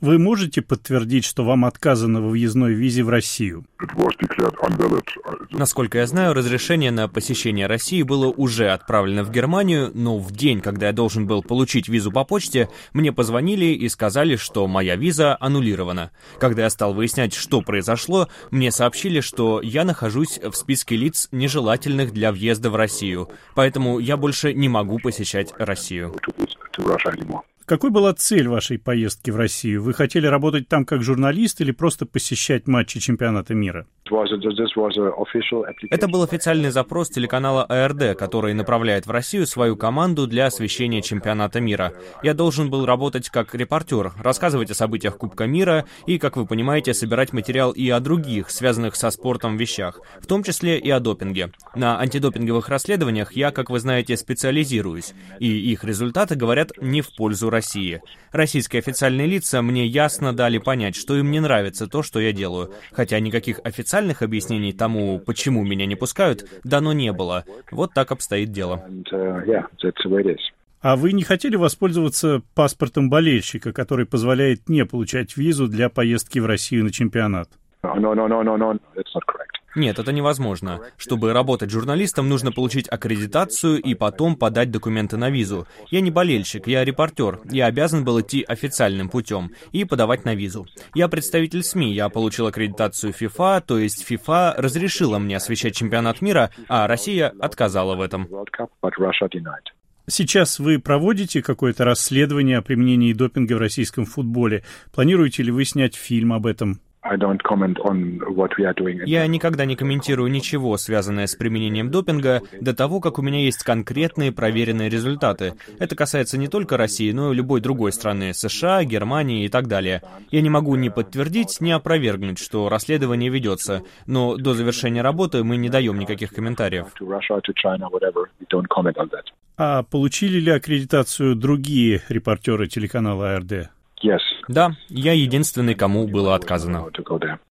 Вы можете подтвердить, что вам отказано во въездной визе в Россию? Насколько я знаю, разрешение на посещение России было уже отправлено в Германию, но в день, когда я должен был получить визу по почте, мне позвонили и сказали, что моя виза аннулирована. Когда я стал выяснять, что произошло, мне сообщили, что я нахожусь в списке лиц, нежелательных для въезда в Россию, поэтому я больше не могу посещать Россию. Какой была цель вашей поездки в Россию? Вы хотели работать там как журналист или просто посещать матчи чемпионата мира? Это был официальный запрос телеканала АРД, который направляет в Россию свою команду для освещения чемпионата мира. Я должен был работать как репортер, рассказывать о событиях Кубка мира и, как вы понимаете, собирать материал и о других, связанных со спортом вещах, в том числе и о допинге. На антидопинговых расследованиях я, как вы знаете, специализируюсь, и их результаты говорят не в пользу России. Российские официальные лица мне ясно дали понять, что им не нравится то, что я делаю, хотя никаких официальных объяснений тому, почему меня не пускают, дано не было. Вот так обстоит дело. А вы не хотели воспользоваться паспортом болельщика, который позволяет не получать визу для поездки в Россию на чемпионат? Нет, это невозможно. Чтобы работать журналистом, нужно получить аккредитацию и потом подать документы на визу. Я не болельщик, я репортер. Я обязан был идти официальным путем и подавать на визу. Я представитель СМИ, я получил аккредитацию FIFA, то есть FIFA разрешила мне освещать чемпионат мира, а Россия отказала в этом. Сейчас вы проводите какое-то расследование о применении допинга в российском футболе. Планируете ли вы снять фильм об этом? Я никогда не комментирую ничего, связанное с применением допинга, до того, как у меня есть конкретные проверенные результаты. Это касается не только России, но и любой другой страны, США, Германии и так далее. Я не могу ни подтвердить, ни опровергнуть, что расследование ведется, но до завершения работы мы не даем никаких комментариев. А получили ли аккредитацию другие репортеры телеканала АРД? Да, я единственный, кому было отказано.